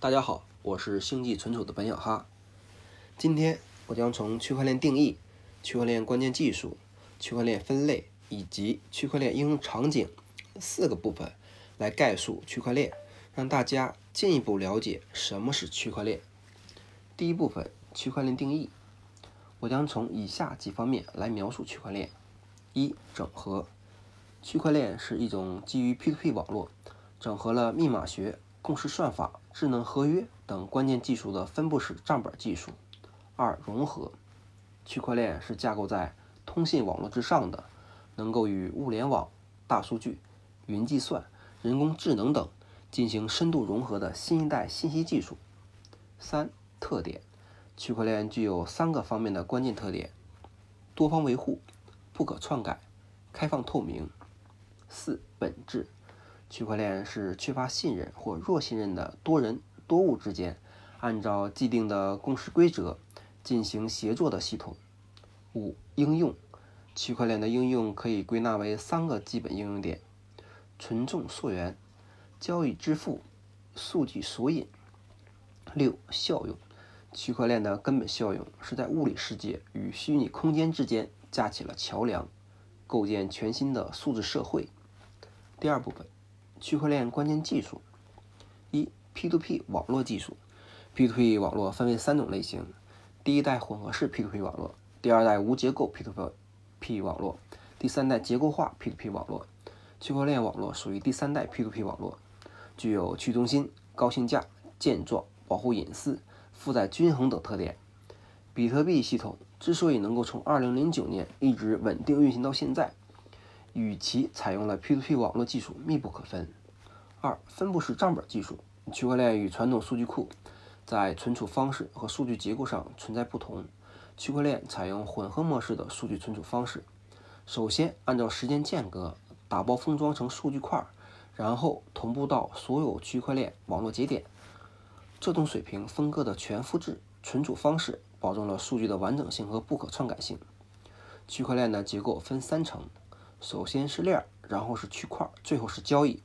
大家好，我是星际存储的本小哈。今天我将从区块链定义、区块链关键技术、区块链分类以及区块链应用场景四个部分来概述区块链，让大家进一步了解什么是区块链。第一部分，区块链定义，我将从以下几方面来描述区块链：一、整合。区块链是一种基于 P2P 网络，整合了密码学、共识算法、智能合约等关键技术的分布式账本技术。二、融合。区块链是架构在通信网络之上的，能够与物联网、大数据、云计算、人工智能等进行深度融合的新一代信息技术。三、特点。区块链具有三个方面的关键特点：多方维护、不可篡改、开放透明。四本质，区块链是缺乏信任或弱信任的多人多物之间，按照既定的共识规则进行协作的系统。五应用，区块链的应用可以归纳为三个基本应用点：存重溯源、交易支付、数据索引。六效用，区块链的根本效用是在物理世界与虚拟空间之间架起了桥梁，构建全新的数字社会。第二部分，区块链关键技术。一、P2P 网络技术。P2P 网络分为三种类型：第一代混合式 P2P 网络，第二代无结构 P2P 网络，第三代结构化 P2P 网络。区块链网络属于第三代 P2P 网络，具有去中心、高性价、健壮、保护隐私、负载均衡等特点。比特币系统之所以能够从2009年一直稳定运行到现在，与其采用了 P2P 网络技术密不可分。二、分布式账本技术。区块链与传统数据库在存储方式和数据结构上存在不同。区块链采用混合模式的数据存储方式，首先按照时间间隔打包封装成数据块，然后同步到所有区块链网络节点。这种水平分割的全复制存储方式，保证了数据的完整性和不可篡改性。区块链的结构分三层。首先是链，然后是区块，最后是交易。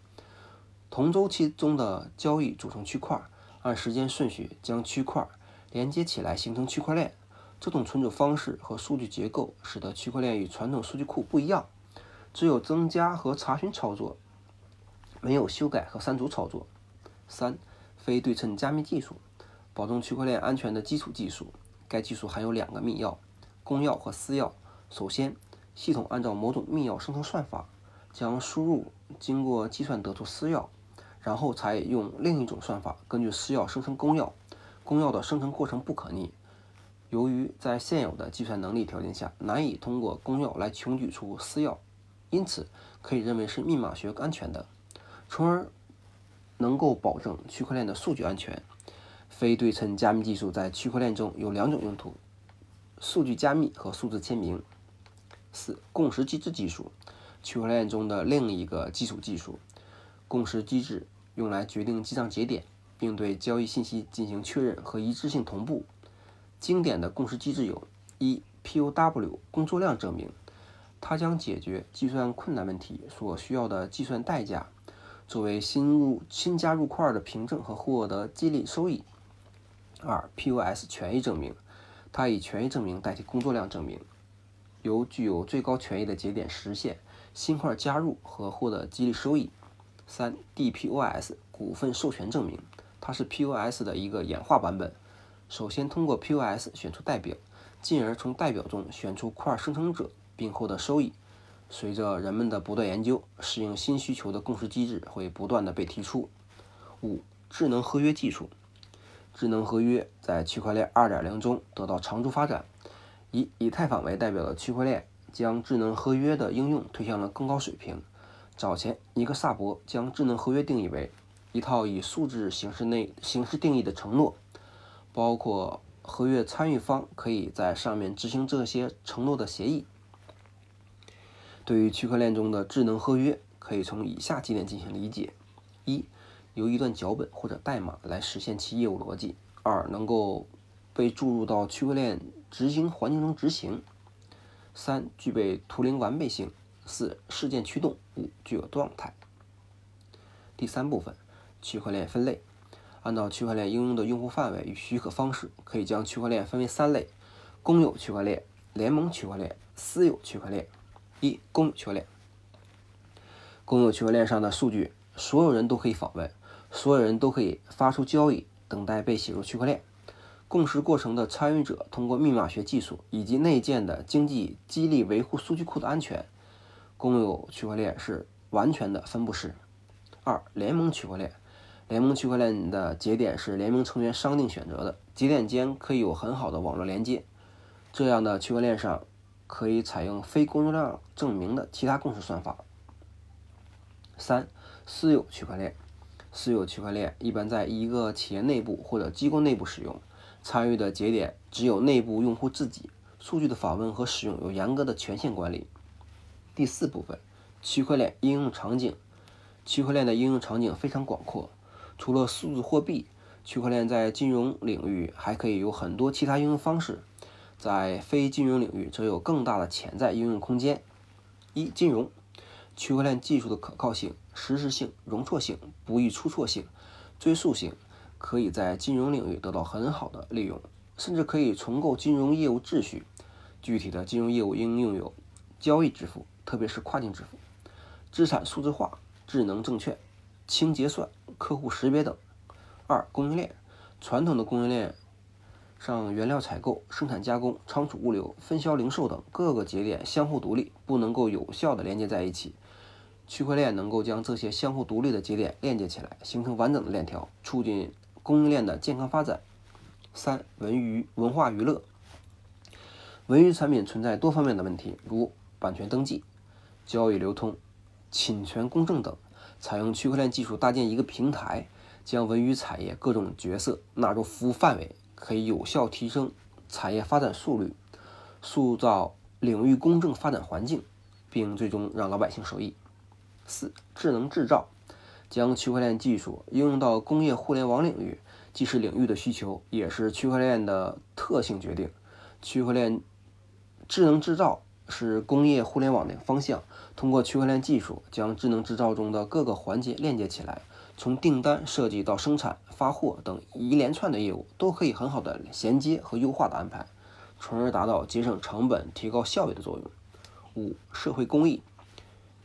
同周期中的交易组成区块，按时间顺序将区块连接起来形成区块链。这种存储方式和数据结构使得区块链与传统数据库不一样，只有增加和查询操作，没有修改和删除操作。三、非对称加密技术，保证区块链安全的基础技术。该技术含有两个密钥：公钥和私钥。首先。系统按照某种密钥生成算法，将输入经过计算得出私钥，然后采用另一种算法根据私钥生成公钥。公钥的生成过程不可逆，由于在现有的计算能力条件下难以通过公钥来穷举出私钥，因此可以认为是密码学安全的，从而能够保证区块链的数据安全。非对称加密技术在区块链中有两种用途：数据加密和数字签名。四、共识机制技术，区块链中的另一个基础技术。共识机制用来决定记账节点，并对交易信息进行确认和一致性同步。经典的共识机制有：一、POW 工作量证明，它将解决计算困难问题所需要的计算代价，作为新入新加入块的凭证和获得激励收益。二、POS 权益证明，它以权益证明代替工作量证明。由具有最高权益的节点实现新块加入和获得激励收益。三、DPoS 股份授权证明，它是 PoS 的一个演化版本。首先通过 PoS 选出代表，进而从代表中选出块生成者，并获得收益。随着人们的不断研究，适应新需求的共识机制会不断的被提出。五、智能合约技术，智能合约在区块链2.0中得到长足发展。以以太坊为代表的区块链将智能合约的应用推向了更高水平。早前，尼克萨博将智能合约定义为一套以数字形式内形式定义的承诺，包括合约参与方可以在上面执行这些承诺的协议。对于区块链中的智能合约，可以从以下几点进行理解：一、由一段脚本或者代码来实现其业务逻辑；二、能够被注入到区块链。执行环境中执行，三具备图灵完备性，四事件驱动，五具有状态。第三部分，区块链分类，按照区块链应用的用户范围与许可方式，可以将区块链分为三类：公有区块链、联盟区块链、私有区块链。一、公有区块链。公有区块链上的数据，所有人都可以访问，所有人都可以发出交易，等待被写入区块链。共识过程的参与者通过密码学技术以及内建的经济激励维护数据库的安全。公有区块链是完全的分布式。二、联盟区块链。联盟区块链的节点是联盟成员商定选择的，节点间可以有很好的网络连接。这样的区块链上可以采用非工作量证明的其他共识算法。三、私有区块链。私有区块链一般在一个企业内部或者机构内部使用，参与的节点只有内部用户自己，数据的访问和使用有严格的权限管理。第四部分，区块链应用场景。区块链的应用场景非常广阔，除了数字货币，区块链在金融领域还可以有很多其他应用方式，在非金融领域则有更大的潜在应用空间。一、金融。区块链技术的可靠性、实时性、容错性、不易出错性、追溯性，可以在金融领域得到很好的利用，甚至可以重构金融业务秩序。具体的金融业务应用有交易支付，特别是跨境支付、资产数字化、智能证券、清结算、客户识别等。二、供应链。传统的供应链上，原料采购、生产加工、仓储物流、分销零售等各个节点相互独立，不能够有效的连接在一起。区块链能够将这些相互独立的节点链接起来，形成完整的链条，促进供应链的健康发展。三、文娱文化娱乐，文娱产品存在多方面的问题，如版权登记、交易流通、侵权公正等。采用区块链技术搭建一个平台，将文娱产业各种角色纳入服务范围，可以有效提升产业发展速率，塑造领域公正发展环境，并最终让老百姓受益。四、智能制造，将区块链技术应用到工业互联网领域，既是领域的需求，也是区块链的特性决定。区块链智能制造是工业互联网的方向，通过区块链技术，将智能制造中的各个环节链接起来，从订单设计到生产、发货等一连串的业务，都可以很好的衔接和优化的安排，从而达到节省成本、提高效率的作用。五、社会公益。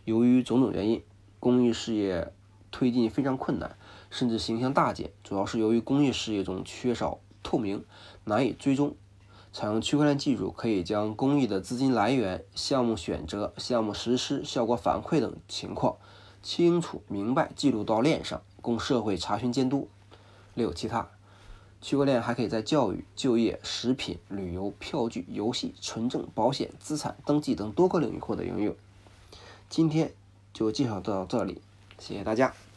由于种种原因，公益事业推进非常困难，甚至形象大减。主要是由于公益事业中缺少透明，难以追踪。采用区块链技术，可以将公益的资金来源、项目选择、项目实施、效果反馈等情况清楚明白记录到链上，供社会查询监督。六、其他，区块链还可以在教育、就业、食品、旅游、票据、游戏、存证、保险、资产登记等多个领域获得应用。今天就介绍到这里，谢谢大家。